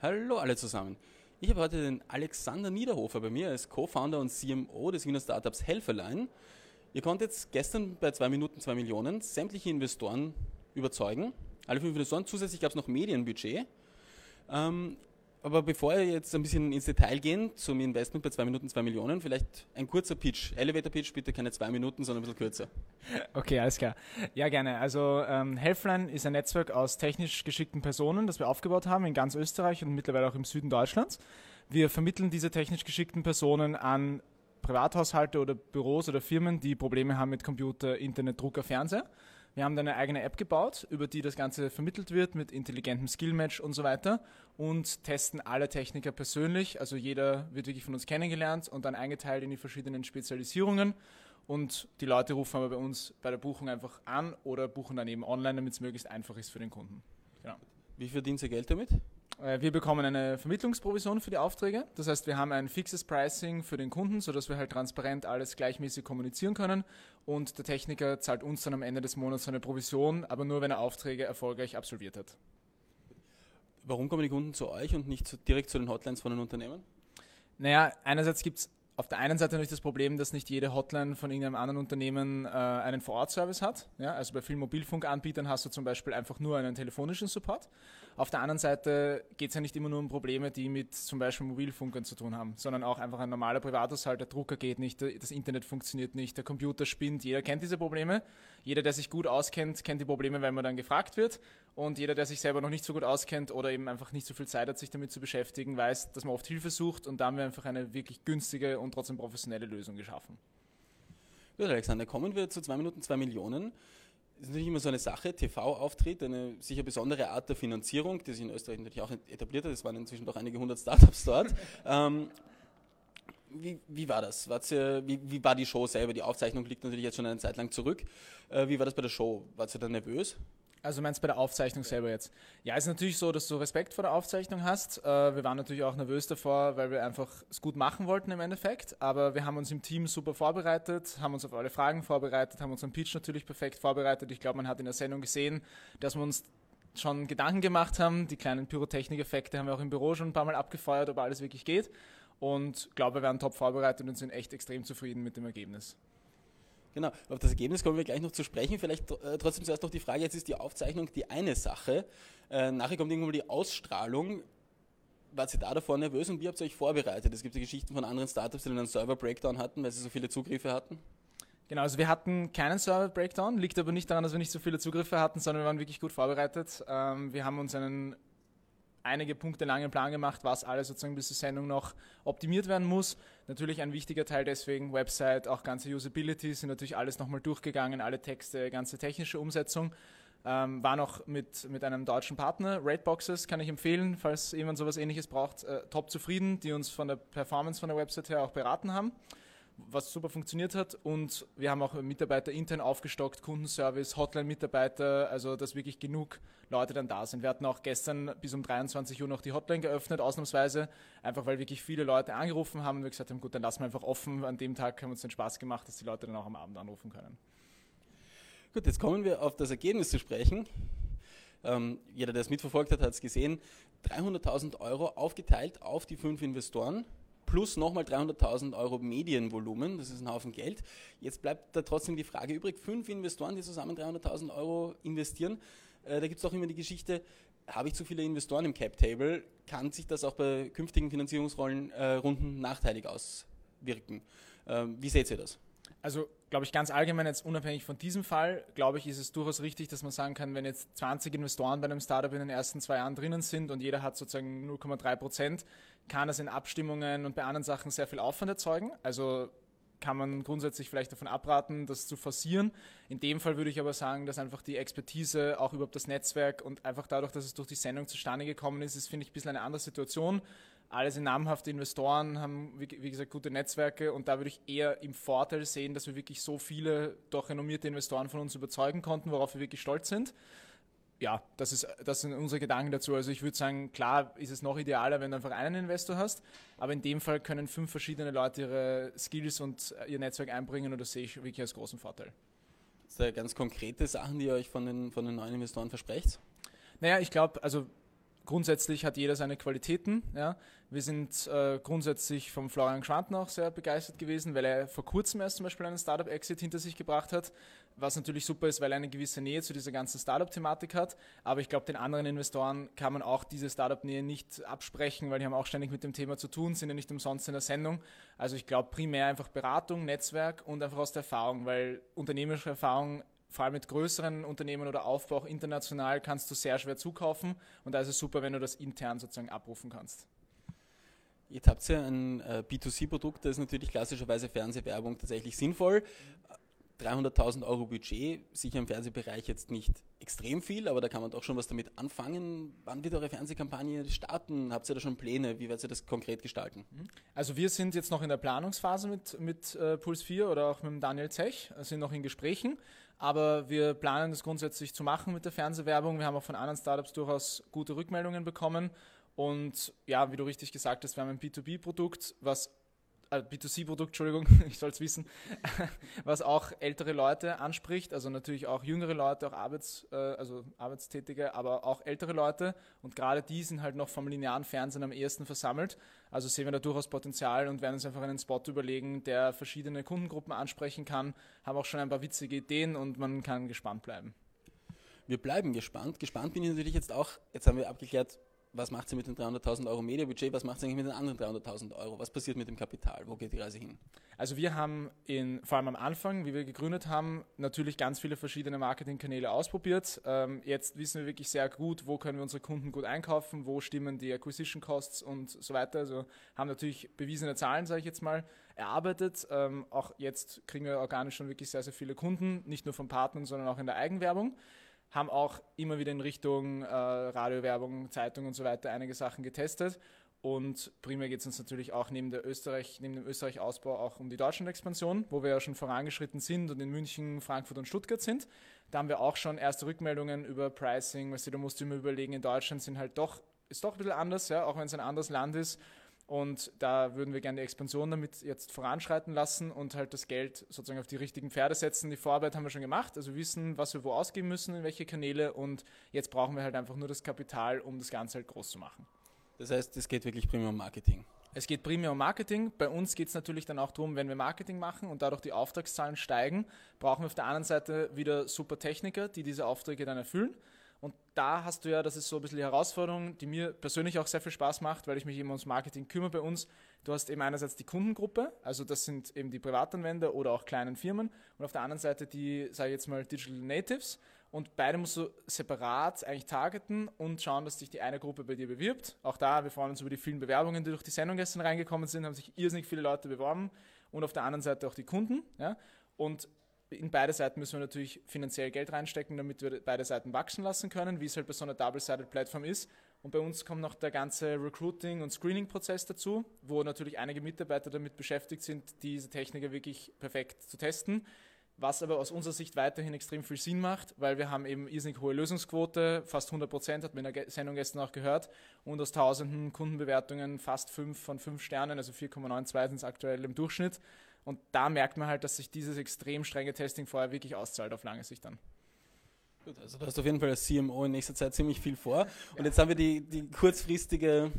Hallo alle zusammen. Ich habe heute den Alexander Niederhofer bei mir als Co-Founder und CMO des Wiener Startups Helferlein. Ihr konntet gestern bei 2 Minuten 2 Millionen sämtliche Investoren überzeugen. Alle fünf Investoren. Zusätzlich gab es noch Medienbudget. Ähm, aber bevor wir jetzt ein bisschen ins Detail gehen zum Investment bei 2 Minuten 2 Millionen, vielleicht ein kurzer Pitch. Elevator Pitch, bitte keine 2 Minuten, sondern ein bisschen kürzer. Okay, alles klar. Ja, gerne. Also ähm, Helfline ist ein Netzwerk aus technisch geschickten Personen, das wir aufgebaut haben in ganz Österreich und mittlerweile auch im Süden Deutschlands. Wir vermitteln diese technisch geschickten Personen an Privathaushalte oder Büros oder Firmen, die Probleme haben mit Computer, Internet, Drucker, Fernseher. Wir haben dann eine eigene App gebaut, über die das Ganze vermittelt wird mit intelligentem Skillmatch und so weiter und testen alle Techniker persönlich. Also jeder wird wirklich von uns kennengelernt und dann eingeteilt in die verschiedenen Spezialisierungen. Und die Leute rufen aber bei uns bei der Buchung einfach an oder buchen dann eben online, damit es möglichst einfach ist für den Kunden. Genau. Wie verdient ihr Geld damit? Äh, wir bekommen eine Vermittlungsprovision für die Aufträge. Das heißt, wir haben ein fixes Pricing für den Kunden, sodass wir halt transparent alles gleichmäßig kommunizieren können. Und der Techniker zahlt uns dann am Ende des Monats eine Provision, aber nur, wenn er Aufträge erfolgreich absolviert hat. Warum kommen die Kunden zu euch und nicht direkt zu den Hotlines von den Unternehmen? Naja, einerseits gibt es auf der einen Seite natürlich das Problem, dass nicht jede Hotline von irgendeinem anderen Unternehmen äh, einen Vorortservice hat. Ja? Also bei vielen Mobilfunkanbietern hast du zum Beispiel einfach nur einen telefonischen Support. Auf der anderen Seite geht es ja nicht immer nur um Probleme, die mit zum Beispiel Mobilfunkern zu tun haben, sondern auch einfach ein normaler Privathaushalt, der Drucker geht nicht, das Internet funktioniert nicht, der Computer spinnt. Jeder kennt diese Probleme. Jeder, der sich gut auskennt, kennt die Probleme, weil man dann gefragt wird. Und jeder, der sich selber noch nicht so gut auskennt oder eben einfach nicht so viel Zeit hat, sich damit zu beschäftigen, weiß, dass man oft Hilfe sucht. Und da haben wir einfach eine wirklich günstige und trotzdem professionelle Lösung geschaffen. Gut, Alexander, kommen wir zu 2 Minuten 2 Millionen. Ist natürlich immer so eine Sache, TV-Auftritt, eine sicher besondere Art der Finanzierung, die sich in Österreich natürlich auch etabliert hat. Es waren inzwischen doch einige hundert Startups dort. ähm, wie, wie, war das? Ihr, wie, wie, war die Show selber? Die Aufzeichnung liegt natürlich jetzt schon eine Zeit lang zurück. Äh, wie war das bei der Show? Wart ihr da nervös? Also meinst du bei der Aufzeichnung selber jetzt? Ja, es ist natürlich so, dass du Respekt vor der Aufzeichnung hast. Äh, wir waren natürlich auch nervös davor, weil wir einfach es gut machen wollten im Endeffekt. Aber wir haben uns im Team super vorbereitet, haben uns auf alle Fragen vorbereitet, haben unseren Pitch natürlich perfekt vorbereitet. Ich glaube, man hat in der Sendung gesehen, dass wir uns schon Gedanken gemacht haben. Die kleinen Pyrotechnik-Effekte haben wir auch im Büro schon ein paar Mal abgefeuert, ob alles wirklich geht. Und glaube, wir werden top vorbereitet und sind echt extrem zufrieden mit dem Ergebnis. Genau, auf das Ergebnis kommen wir gleich noch zu sprechen. Vielleicht äh, trotzdem zuerst noch die Frage, jetzt ist die Aufzeichnung die eine Sache. Äh, nachher kommt irgendwann die Ausstrahlung. Wart ihr da davor nervös und wie habt ihr euch vorbereitet? Es gibt ja Geschichten von anderen Startups, die einen Server-Breakdown hatten, weil sie so viele Zugriffe hatten. Genau, also wir hatten keinen Server-Breakdown, liegt aber nicht daran, dass wir nicht so viele Zugriffe hatten, sondern wir waren wirklich gut vorbereitet. Ähm, wir haben uns einen einige Punkte langen Plan gemacht, was alles sozusagen bis zur Sendung noch optimiert werden muss. Natürlich ein wichtiger Teil deswegen, Website, auch ganze Usability, sind natürlich alles nochmal durchgegangen, alle Texte, ganze technische Umsetzung. Ähm, war noch mit, mit einem deutschen Partner, Raidboxes, kann ich empfehlen, falls jemand sowas ähnliches braucht, äh, top zufrieden, die uns von der Performance von der Website her auch beraten haben was super funktioniert hat. Und wir haben auch Mitarbeiter intern aufgestockt, Kundenservice, Hotline-Mitarbeiter, also dass wirklich genug Leute dann da sind. Wir hatten auch gestern bis um 23 Uhr noch die Hotline geöffnet, ausnahmsweise, einfach weil wirklich viele Leute angerufen haben und wir gesagt haben, gut, dann lassen wir einfach offen. An dem Tag haben wir uns den Spaß gemacht, dass die Leute dann auch am Abend anrufen können. Gut, jetzt kommen wir auf das Ergebnis zu sprechen. Ähm, jeder, der es mitverfolgt hat, hat es gesehen. 300.000 Euro aufgeteilt auf die fünf Investoren plus nochmal 300.000 Euro Medienvolumen, das ist ein Haufen Geld. Jetzt bleibt da trotzdem die Frage übrig, fünf Investoren, die zusammen 300.000 Euro investieren, äh, da gibt es auch immer die Geschichte, habe ich zu viele Investoren im Cap-Table, kann sich das auch bei künftigen Finanzierungsrunden äh, nachteilig auswirken. Ähm, wie seht ihr das? Also, glaube ich, ganz allgemein, jetzt unabhängig von diesem Fall, glaube ich, ist es durchaus richtig, dass man sagen kann, wenn jetzt 20 Investoren bei einem Startup in den ersten zwei Jahren drinnen sind und jeder hat sozusagen 0,3 Prozent, kann das in Abstimmungen und bei anderen Sachen sehr viel Aufwand erzeugen. Also kann man grundsätzlich vielleicht davon abraten, das zu forcieren. In dem Fall würde ich aber sagen, dass einfach die Expertise, auch überhaupt das Netzwerk und einfach dadurch, dass es durch die Sendung zustande gekommen ist, ist, finde ich, ein bisschen eine andere Situation. Alle sind namhafte Investoren, haben, wie, wie, gesagt, gute Netzwerke und da würde ich eher im Vorteil sehen, dass wir wirklich so viele doch renommierte Investoren von uns überzeugen konnten, worauf wir wirklich stolz sind ja, das, ist, das sind unsere Gedanken dazu. Also ich würde sagen, klar ist es noch idealer, wenn du einfach einen Investor hast, aber in dem Fall können fünf verschiedene Leute ihre Skills und ihr Netzwerk einbringen und das sehe ich wirklich als großen Vorteil. Das sind ganz konkrete Sachen, die ihr euch von den, von den neuen Investoren versprecht? Naja, ich glaube, also grundsätzlich hat jeder seine Qualitäten. Ja. Wir sind äh, grundsätzlich vom Florian Schwanten auch sehr begeistert gewesen, weil er vor kurzem erst zum Beispiel einen Startup-Exit hinter sich gebracht hat, was natürlich super ist, weil er eine gewisse Nähe zu dieser ganzen Startup-Thematik hat. Aber ich glaube, den anderen Investoren kann man auch diese Startup-Nähe nicht absprechen, weil die haben auch ständig mit dem Thema zu tun, sind ja nicht umsonst in der Sendung. Also ich glaube primär einfach Beratung, Netzwerk und einfach aus der Erfahrung, weil unternehmerische Erfahrung vor allem mit größeren Unternehmen oder Aufbau auch international kannst du sehr schwer zukaufen und da ist es super, wenn du das intern sozusagen abrufen kannst. Jetzt habt ihr ein äh, B2C-Produkt, da ist natürlich klassischerweise Fernsehwerbung tatsächlich sinnvoll. 300.000 Euro Budget, sicher im Fernsehbereich jetzt nicht extrem viel, aber da kann man doch schon was damit anfangen. Wann wird eure Fernsehkampagne starten? Habt ihr da schon Pläne? Wie werdet ihr das konkret gestalten? Mhm. Also wir sind jetzt noch in der Planungsphase mit, mit äh, Puls 4 oder auch mit Daniel Zech, sind noch in Gesprächen, aber wir planen das grundsätzlich zu machen mit der Fernsehwerbung. Wir haben auch von anderen Startups durchaus gute Rückmeldungen bekommen und ja, wie du richtig gesagt hast, wir haben ein B2B-Produkt, was äh, B2C-Produkt, Entschuldigung, ich soll es wissen, was auch ältere Leute anspricht, also natürlich auch jüngere Leute, auch Arbeits, äh, also Arbeitstätige, aber auch ältere Leute und gerade die sind halt noch vom linearen Fernsehen am ehesten versammelt. Also sehen wir da durchaus Potenzial und werden uns einfach einen Spot überlegen, der verschiedene Kundengruppen ansprechen kann, haben auch schon ein paar witzige Ideen und man kann gespannt bleiben. Wir bleiben gespannt. Gespannt bin ich natürlich jetzt auch, jetzt haben wir abgeklärt, was macht sie mit den 300.000 Euro Mediabudget, was macht sie eigentlich mit den anderen 300.000 Euro, was passiert mit dem Kapital, wo geht die Reise hin? Also wir haben in, vor allem am Anfang, wie wir gegründet haben, natürlich ganz viele verschiedene Marketingkanäle ausprobiert. Ähm, jetzt wissen wir wirklich sehr gut, wo können wir unsere Kunden gut einkaufen, wo stimmen die Acquisition Costs und so weiter. Also haben natürlich bewiesene Zahlen, sage ich jetzt mal, erarbeitet. Ähm, auch jetzt kriegen wir organisch schon wirklich sehr, sehr viele Kunden, nicht nur von Partnern, sondern auch in der Eigenwerbung haben auch immer wieder in Richtung äh, Radiowerbung, Zeitung und so weiter einige Sachen getestet. Und primär geht es uns natürlich auch neben, der Österreich, neben dem Österreich-Ausbau auch um die Deutschland-Expansion, wo wir ja schon vorangeschritten sind und in München, Frankfurt und Stuttgart sind. Da haben wir auch schon erste Rückmeldungen über Pricing. Weißt du, da musst du immer überlegen, in Deutschland sind halt doch, ist doch ein bisschen anders, ja, auch wenn es ein anderes Land ist. Und da würden wir gerne die Expansion damit jetzt voranschreiten lassen und halt das Geld sozusagen auf die richtigen Pferde setzen. Die Vorarbeit haben wir schon gemacht, also wissen, was wir wo ausgeben müssen, in welche Kanäle und jetzt brauchen wir halt einfach nur das Kapital, um das Ganze halt groß zu machen. Das heißt, es geht wirklich primär um Marketing. Es geht primär um Marketing. Bei uns geht es natürlich dann auch darum, wenn wir Marketing machen und dadurch die Auftragszahlen steigen, brauchen wir auf der anderen Seite wieder super Techniker, die diese Aufträge dann erfüllen. Und da hast du ja, das ist so ein bisschen die Herausforderung, die mir persönlich auch sehr viel Spaß macht, weil ich mich eben ums Marketing kümmere bei uns. Du hast eben einerseits die Kundengruppe, also das sind eben die Privatanwender oder auch kleinen Firmen und auf der anderen Seite die, sage ich jetzt mal, Digital Natives. Und beide musst du separat eigentlich targeten und schauen, dass sich die eine Gruppe bei dir bewirbt. Auch da, wir freuen uns über die vielen Bewerbungen, die durch die Sendung gestern reingekommen sind, haben sich irrsinnig viele Leute beworben und auf der anderen Seite auch die Kunden. Ja? Und in beide Seiten müssen wir natürlich finanziell Geld reinstecken, damit wir beide Seiten wachsen lassen können, wie es halt bei so einer Double-Sided-Plattform ist. Und bei uns kommt noch der ganze Recruiting- und Screening-Prozess dazu, wo natürlich einige Mitarbeiter damit beschäftigt sind, diese Techniker wirklich perfekt zu testen. Was aber aus unserer Sicht weiterhin extrem viel Sinn macht, weil wir haben eben irrsinnig hohe Lösungsquote, fast 100 Prozent, hat man in der Sendung gestern auch gehört, und aus tausenden Kundenbewertungen fast 5 von 5 Sternen, also 4,92 sind es aktuell im Durchschnitt. Und da merkt man halt, dass sich dieses extrem strenge Testing vorher wirklich auszahlt auf lange Sicht dann. Gut, also du hast auf jeden Fall als CMO in nächster Zeit ziemlich viel vor. Und jetzt haben wir die, die kurzfristige,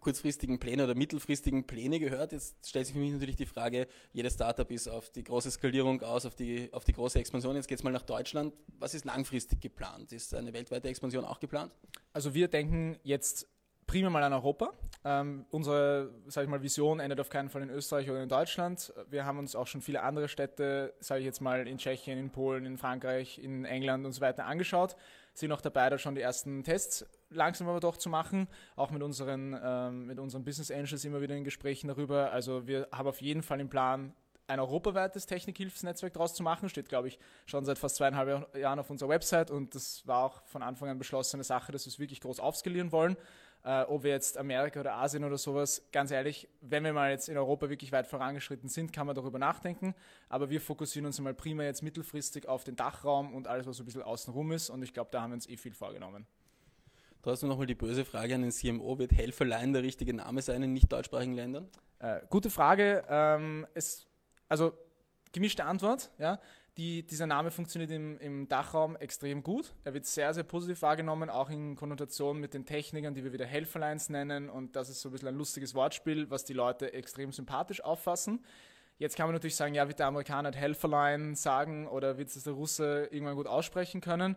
kurzfristigen Pläne oder mittelfristigen Pläne gehört. Jetzt stellt sich für mich natürlich die Frage, jedes Startup ist auf die große Skalierung aus, auf die, auf die große Expansion. Jetzt geht es mal nach Deutschland. Was ist langfristig geplant? Ist eine weltweite Expansion auch geplant? Also wir denken jetzt primär mal an Europa. Ähm, unsere sag ich mal, Vision endet auf keinen Fall in Österreich oder in Deutschland. Wir haben uns auch schon viele andere Städte, sage ich jetzt mal, in Tschechien, in Polen, in Frankreich, in England und so weiter angeschaut. Sind auch dabei, da schon die ersten Tests langsam aber doch zu machen. Auch mit unseren, ähm, mit unseren Business Angels immer wieder in Gesprächen darüber. Also wir haben auf jeden Fall im Plan, ein europaweites Technikhilfsnetzwerk daraus zu machen. Steht, glaube ich, schon seit fast zweieinhalb Jahren auf unserer Website und das war auch von Anfang an beschlossene Sache, dass wir es wirklich groß aufskalieren wollen äh, ob wir jetzt Amerika oder Asien oder sowas, ganz ehrlich, wenn wir mal jetzt in Europa wirklich weit vorangeschritten sind, kann man darüber nachdenken. Aber wir fokussieren uns mal prima jetzt mittelfristig auf den Dachraum und alles, was so ein bisschen außenrum ist. Und ich glaube, da haben wir uns eh viel vorgenommen. Trotzdem nochmal die böse Frage an den CMO: Wird Helferlein der richtige Name sein in nicht deutschsprachigen Ländern? Äh, gute Frage. Ähm, es, also gemischte Antwort. Ja die, dieser Name funktioniert im, im Dachraum extrem gut. Er wird sehr, sehr positiv wahrgenommen, auch in Konnotation mit den Technikern, die wir wieder Helferlines nennen. Und das ist so ein bisschen ein lustiges Wortspiel, was die Leute extrem sympathisch auffassen. Jetzt kann man natürlich sagen, ja, wird der Amerikaner Helferlein sagen oder wird es der Russe irgendwann gut aussprechen können?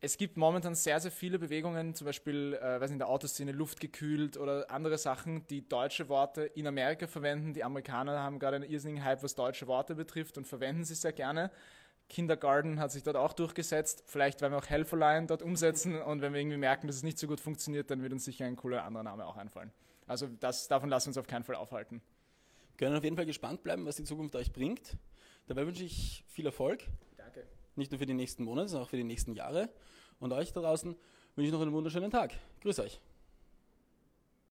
Es gibt momentan sehr, sehr viele Bewegungen, zum Beispiel äh, weiß in der Autoszene luftgekühlt oder andere Sachen, die deutsche Worte in Amerika verwenden. Die Amerikaner haben gerade einen irrsinnigen Hype, was deutsche Worte betrifft und verwenden sie sehr gerne. Kindergarten hat sich dort auch durchgesetzt. Vielleicht werden wir auch Helferlein dort umsetzen und wenn wir irgendwie merken, dass es nicht so gut funktioniert, dann wird uns sicher ein cooler anderer Name auch einfallen. Also das, davon lassen wir uns auf keinen Fall aufhalten. Wir können auf jeden Fall gespannt bleiben, was die Zukunft euch bringt. Dabei wünsche ich viel Erfolg. Nicht nur für die nächsten Monate, sondern auch für die nächsten Jahre. Und euch da draußen wünsche ich noch einen wunderschönen Tag. Grüß euch.